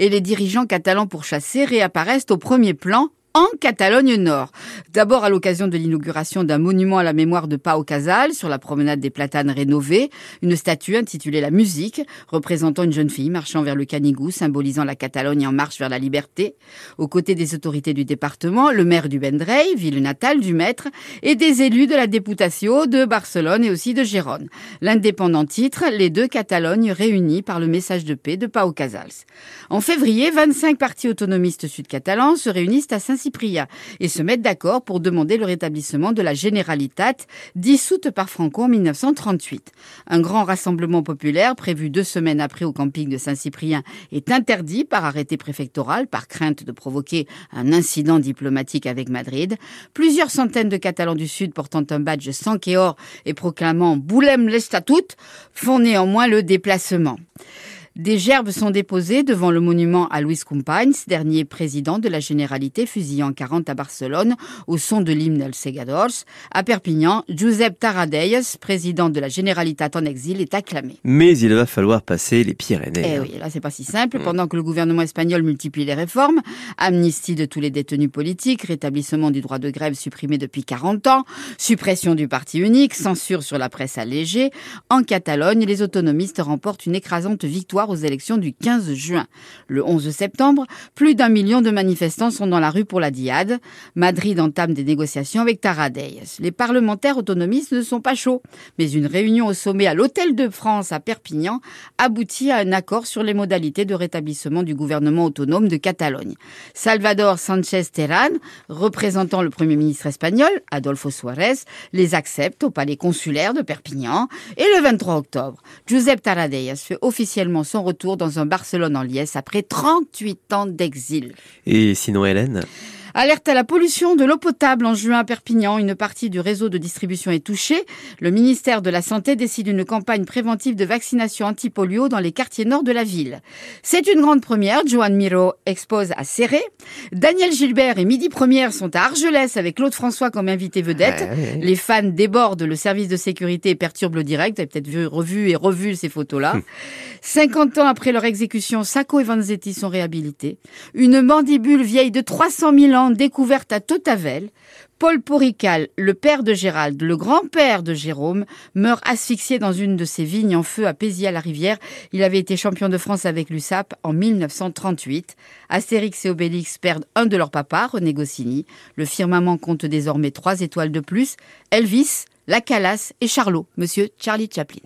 et les dirigeants catalans pourchassés réapparaissent au premier plan en Catalogne Nord. D'abord à l'occasion de l'inauguration d'un monument à la mémoire de Pau Casal sur la promenade des Platanes rénovée, une statue intitulée La musique, représentant une jeune fille marchant vers le Canigou, symbolisant la Catalogne en marche vers la liberté. Aux côtés des autorités du département, le maire du Vendrell, ville natale du maître, et des élus de la Deputatio de Barcelone et aussi de Gérone. L'indépendant titre, les deux Catalognes réunies par le message de paix de Pau Casals. En février, 25 partis autonomistes sud-catalans se réunissent à saint Cyprien et se mettent d'accord pour demander le rétablissement de la Generalitat, dissoute par Franco en 1938. Un grand rassemblement populaire, prévu deux semaines après au camping de Saint-Cyprien, est interdit par arrêté préfectoral par crainte de provoquer un incident diplomatique avec Madrid. Plusieurs centaines de Catalans du Sud portant un badge sans or et proclamant Boulem l'Estatut font néanmoins le déplacement. Des gerbes sont déposées devant le monument à Luis Companys, dernier président de la Généralité fusillé en 40 à Barcelone au son de l'hymne El Segadors. À Perpignan, Josep Taradelles, président de la Généralitat en exil, est acclamé. Mais il va falloir passer les Pyrénées. Eh oui, là c'est pas si simple. Mm. Pendant que le gouvernement espagnol multiplie les réformes, amnistie de tous les détenus politiques, rétablissement du droit de grève supprimé depuis 40 ans, suppression du parti unique, censure sur la presse allégée, en Catalogne, les autonomistes remportent une écrasante victoire aux élections du 15 juin. Le 11 septembre, plus d'un million de manifestants sont dans la rue pour la diade. Madrid entame des négociations avec Taradell. Les parlementaires autonomistes ne sont pas chauds, mais une réunion au sommet à l'Hôtel de France à Perpignan aboutit à un accord sur les modalités de rétablissement du gouvernement autonome de Catalogne. Salvador Sanchez Terán, représentant le Premier ministre espagnol, Adolfo Suarez, les accepte au palais consulaire de Perpignan et le 23 octobre, Josep Taradell fait officiellement son retour dans un Barcelone en liesse après 38 ans d'exil. Et sinon Hélène? Alerte à la pollution de l'eau potable en juin à Perpignan. Une partie du réseau de distribution est touchée. Le ministère de la Santé décide une campagne préventive de vaccination anti-polio dans les quartiers nord de la ville. C'est une grande première. Joan Miro expose à Serré. Daniel Gilbert et Midi Première sont à Argelès avec Claude François comme invité vedette. Les fans débordent le service de sécurité et perturbent le direct. Vous avez peut-être vu, revu et revu ces photos-là. 50 ans après leur exécution, Sacco et Vanzetti sont réhabilités. Une mandibule vieille de 300 000 ans découverte à Totavel, Paul Porical, le père de Gérald, le grand-père de Jérôme, meurt asphyxié dans une de ses vignes en feu à Pézy-à-la-Rivière. Il avait été champion de France avec l'USAP en 1938. Astérix et Obélix perdent un de leurs papas, René Goscinny. Le firmament compte désormais trois étoiles de plus. Elvis, La Calas et Charlot, monsieur Charlie Chaplin.